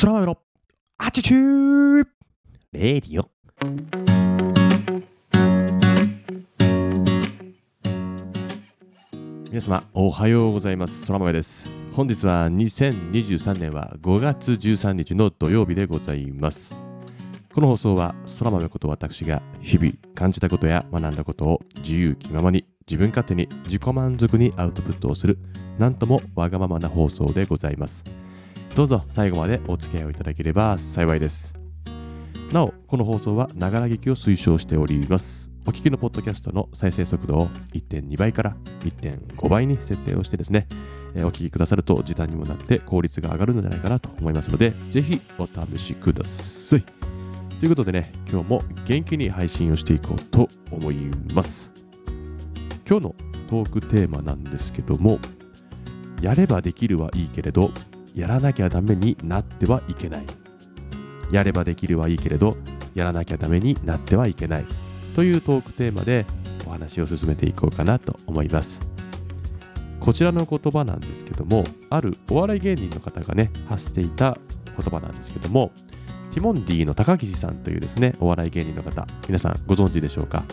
空豆のアティチュードレディオ皆様おはようございます。空豆です。本日は2023年は5月13日の土曜日でございます。この放送は空豆こと私が日々感じたことや学んだことを自由気ままに自分勝手に自己満足にアウトプットをするなんともわがままな放送でございます。どうぞ最後までお付き合いをいただければ幸いです。なおこの放送はながら劇を推奨しております。お聞きのポッドキャストの再生速度を1.2倍から1.5倍に設定をしてですね、えーお聞きくださると時短にもなって効率が上がるのではないかなと思いますのでぜひお試しください。ということでね今日も元気に配信をしていこうと思います。今日のトークテーマなんですけどもやればできるはいいけれどやらなきゃダメになってはいけない。やればできるはいいけれどやらなきゃダメになってはいけない。というトークテーマでお話を進めていこうかなと思います。こちらの言葉なんですけどもあるお笑い芸人の方がね発していた言葉なんですけどもティモンディの高岸さんというですねお笑い芸人の方皆さんご存知でしょうか？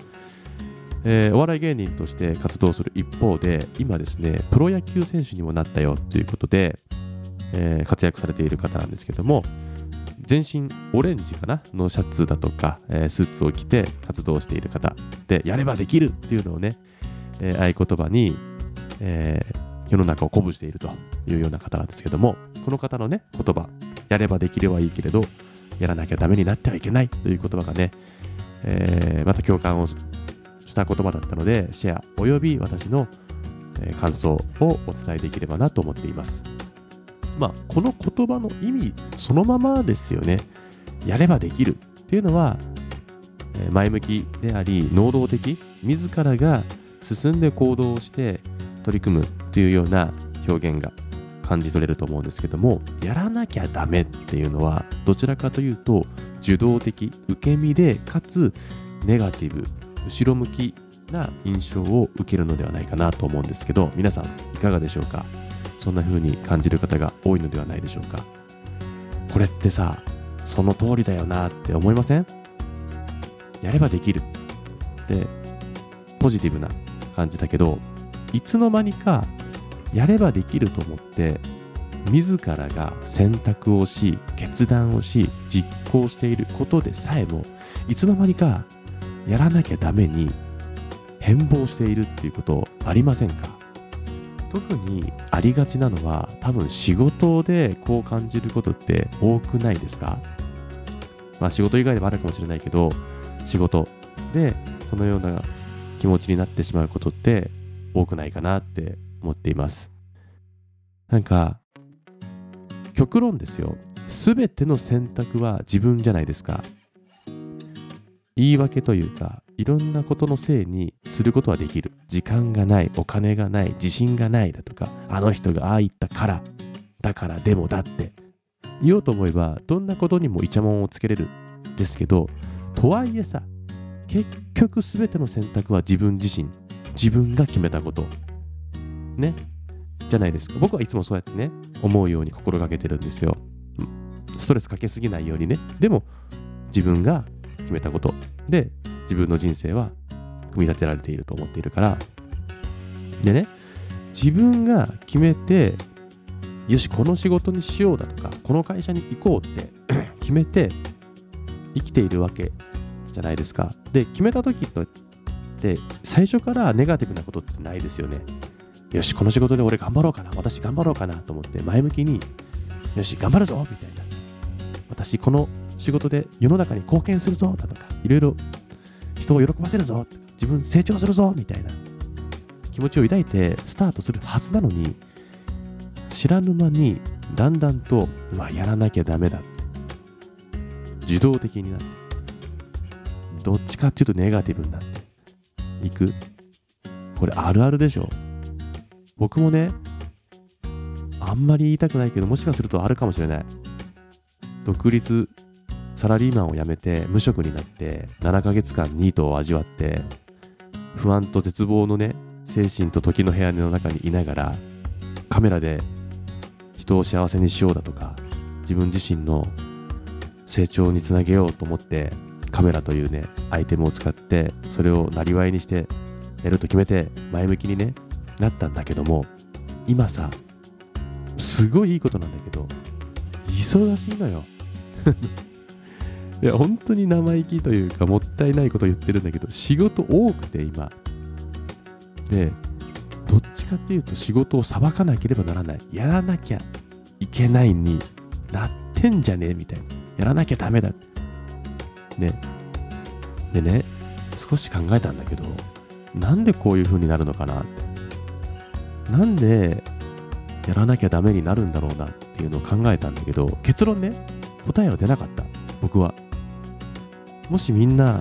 えーお笑い芸人として活動する一方で今ですねプロ野球選手にもなったよということで、えー活躍されている方なんですけども全身オレンジかなのシャツだとか、えースーツを着て活動している方でやればできるっていうのをね、えー合言葉に、えー世の中を鼓舞しているというような方なんですけどもこの方のね言葉やればできればいいけれどやらなきゃダメになってはいけないという言葉がね、えーまた共感をした言葉だったのでシェアおよび私の、感想をお伝えできればなと思っています。まあこの言葉の意味そのままですよね。やればできるっていうのは前向きであり能動的自らが進んで行動をして取り組むというような表現が感じ取れると思うんですけどもやらなきゃダメっていうのはどちらかというと受動的受け身でかつネガティブ後ろ向きな印象を受けるのではないかなと思うんですけど皆さんいかがでしょうか？そんな風に感じる方が多いのではないでしょうか。これってさその通りだよなって思いません？やればできる。ってポジティブな感じだけどいつの間にかやればできると思って自らが選択をし決断をし実行していることでさえもいつの間にかやらなきゃダメに変貌しているっていうことありませんか？特にありがちなのは多分仕事でこう感じることって多くないですか？まあ仕事以外でもあるかもしれないけど仕事でこのような気持ちになってしまうことって多くないかなって思っています。なんか極論ですよ。全ての選択は自分じゃないですか。言い訳というかいろんなことのせいにすることはできる。時間がないお金がない自信がないだとかあの人がああ言ったからだからでもだって。言おうと思えばどんなことにもイチャモンをつけれる。ですけどとはいえさ結局全ての選択は自分自身。自分が決めたこと。ね。じゃないですか。僕はいつもそうやってね思うように心がけてるんですよ。ストレスかけすぎないようにね。でも自分が決めたこと。で自分の人生は組み立てられていると思っているから。でね自分が決めてよしこの仕事にしようだとかこの会社に行こうって 決めて生きているわけじゃないですか。で決めた時とって最初からネガティブなことってないですよね。よしこの仕事で俺頑張ろうかな。私頑張ろうかなと思って前向きによし頑張るぞみたいな。私この仕事で世の中に貢献するぞだとかいろいろ人を喜ばせるぞ。自分成長するぞ。みたいな。気持ちを抱いてスタートするはずなのに知らぬ間にだんだんとうわやらなきゃダメだ。自動的になって。どっちかっていうとネガティブになって。いく？これあるあるでしょ。僕もねあんまり言いたくないけどもしかするとあるかもしれない。独立サラリーマンを辞めて無職になって7ヶ月間ニートを味わって不安と絶望のね精神と時の部屋の中にいながらカメラで人を幸せにしようだとか自分自身の成長につなげようと思ってカメラというねアイテムを使ってそれをなりわいにしてやると決めて前向きにねなったんだけども今さすごいいいことなんだけど忙しいのよ。いや本当に生意気というかもったいないこと言ってるんだけど仕事多くて今。でどっちかっていうと仕事をさばかなければならない。やらなきゃいけないになってんじゃねえみたいな。やらなきゃダメだ。ね。でね少し考えたんだけどなんでこういう風になるのかな。ってなんでやらなきゃダメになるんだろうなっていうのを考えたんだけど結論ね答えは出なかった。僕は。もしみんな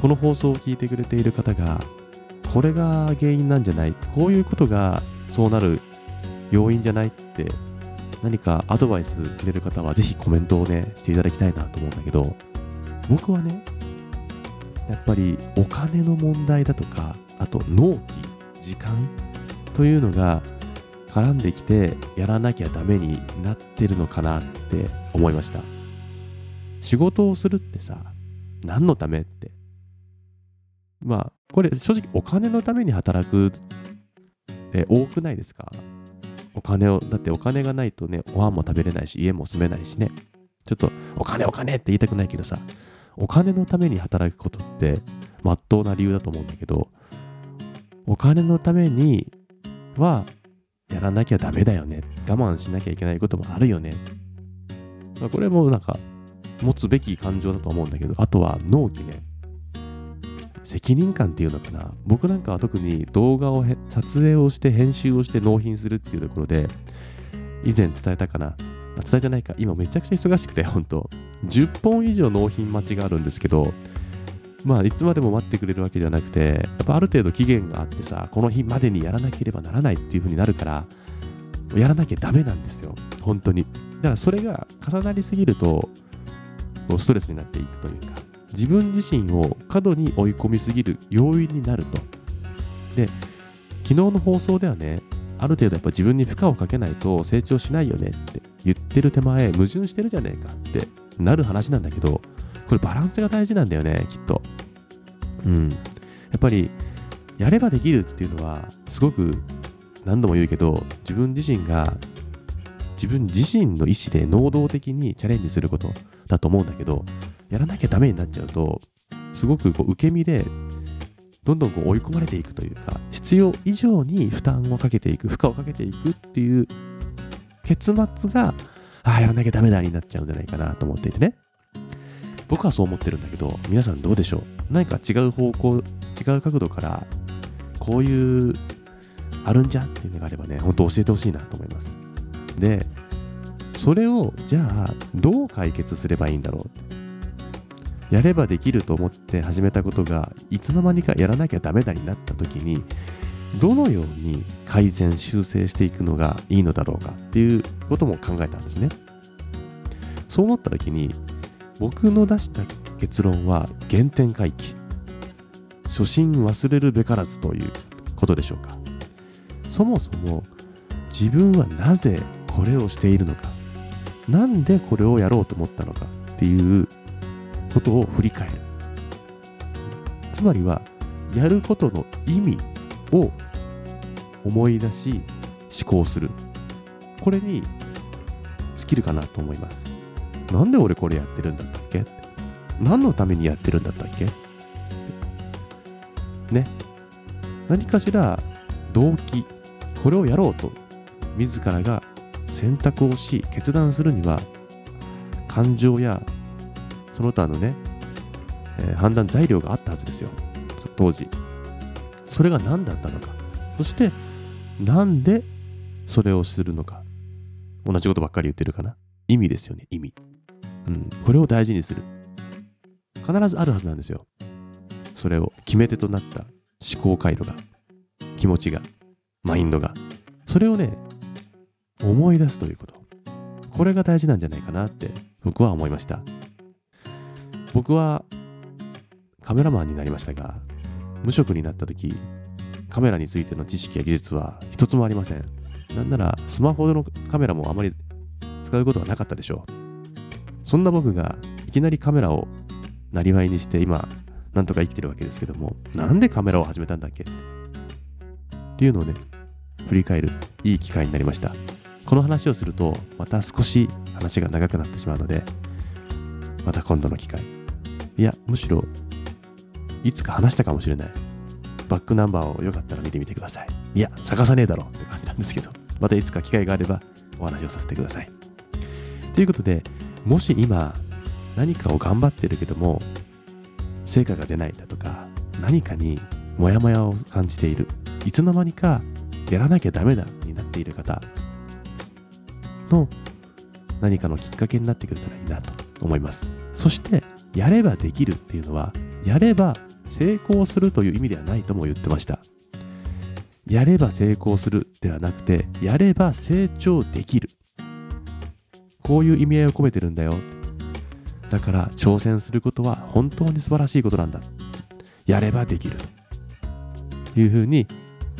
この放送を聞いてくれている方がこれが原因なんじゃないこういうことがそうなる要因じゃないって何かアドバイスくれる方はぜひコメントをねしていただきたいなと思うんだけど僕はねやっぱりお金の問題だとかあと納期時間というのが絡んできてやらなきゃダメになってるのかなって思いました。仕事をするってさ何のためって。まあこれ正直お金のために働くって多くないですか？お金をだってお金がないとねご飯も食べれないし家も住めないしね。ちょっとお金お金って言いたくないけどさお金のために働くことってまっとうな理由だと思うんだけどお金のためにはやらなきゃダメだよね。我慢しなきゃいけないこともあるよね、まあ、これもなんか持つべき感情だと思うんだけどあとは納期ね。責任感っていうのかな。僕なんかは特に動画を撮影をして編集をして納品するっていうところで以前伝えたかな。伝えてないか。今めちゃくちゃ忙しくて本当10本以上納品待ちがあるんですけどまあいつまでも待ってくれるわけじゃなくてやっぱある程度期限があってさこの日までにやらなければならないっていう風になるからやらなきゃダメなんですよ。本当に。だからそれが重なりすぎるとこうストレスになっていくというか自分自身を過度に追い込みすぎる要因になると。で昨日の放送ではねある程度やっぱ自分に負荷をかけないと成長しないよねって言ってる手前矛盾してるじゃねえかってなる話なんだけどこれバランスが大事なんだよねきっと。うん。やっぱりやればできるっていうのはすごく何度も言うけど自分自身が自分自身の意思で能動的にチャレンジすることだと思うんだけどやらなきゃダメになっちゃうとすごくこう受け身でどんどんこう追い込まれていくというか必要以上に負担をかけていく負荷をかけていくっていう結末がああやらなきゃダメだになっちゃうんじゃないかなと思っていてね。僕はそう思ってるんだけど皆さんどうでしょう？何か違う方向違う角度からこういうあるんじゃ？っていうのがあればね本当教えてほしいなと思います。でそれをじゃあどう解決すればいいんだろうやればできると思って始めたことがいつの間にかやらなきゃダメだになった時にどのように改善修正していくのがいいのだろうかっていうことも考えたんですね。そう思った時に僕の出した結論は原点回帰。初心忘れるべからずということでしょうか。そもそも自分はなぜこれをしているのか。なんでこれをやろうと思ったのかっていうことを振り返る。つまりはやることの意味を思い出し思考する。これに尽きるかなと思います。なんで俺これやってるんだったっけ？何のためにやってるんだったっけ？ね。何かしら動機。これをやろうと自らが選択をし決断するには感情やその他のね、えー、判断材料があったはずですよ。当時。それが何だったのか。そしてなんでそれをするのか。同じことばっかり言ってるかな。意味ですよね意味。うん。これを大事にする。必ずあるはずなんですよ。それを決め手となった思考回路が気持ちがマインドが。それをね思い出すということこれが大事なんじゃないかなって僕は思いました僕はカメラマンになりましたが無職になった時カメラについての知識や技術は一つもありませんなんならスマホのカメラもあまり使うことはなかったでしょう。そんな僕がいきなりカメラをなりわいにして今、なんとか生きてるわけですけども、なんでカメラを始めたんだっけ？っていうのをね、振り返るいい機会になりました。この話をすると、また少し話が長くなってしまうので、また今度の機会。いや、むしろ、いつか話したかもしれない。バックナンバーをよかったら見てみてください。いや、探さねえだろって感じなんですけど、またいつか機会があればお話をさせてください。ということで、もし今、何かを頑張ってるけども、成果が出ないだとか、何かにモヤモヤを感じている。いつの間にかやらなきゃダメだになっている方の何かのきっかけになってくれたらいいなと思います。そして、やればできるっていうのは、やれば成功するという意味ではないとも言ってました。やれば成功するではなくて、やれば成長できる。こういう意味合いを込めてるんだよ。だから挑戦することは本当に素晴らしいことなんだ。やればできる。というふうに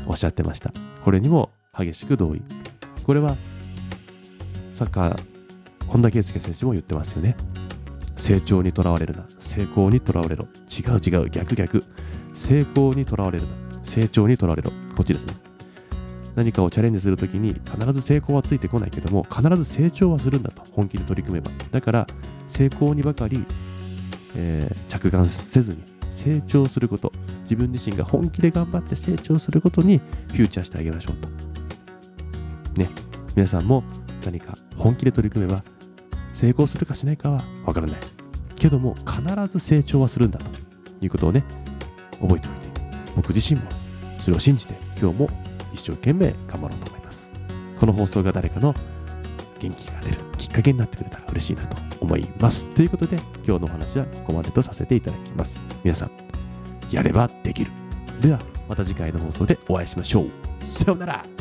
おっしゃってました。これにも激しく同意。これはサッカー、本田圭佑選手も言ってますよね。成長にとらわれるな。成功にとらわれろ。違う違う。逆逆。成功にとらわれるな。成長にとらわれろ。こっちですね。何かをチャレンジするときに必ず成功はついてこないけども必ず成長はするんだと本気で取り組めばだから成功にばかり、えー、着眼せずに成長すること自分自身が本気で頑張って成長することにフューチャーしてあげましょうとね皆さんも何か本気で取り組めば成功するかしないかはわからない。けども必ず成長はするんだということをね覚えておいて僕自身もそれを信じて今日も一生懸命頑張ろうと思います。この放送が誰かの元気が出るきっかけになってくれたら嬉しいなと思います。ということで今日のお話はここまでとさせていただきます。皆さんやればできる。ではまた次回の放送でお会いしましょう。さようなら。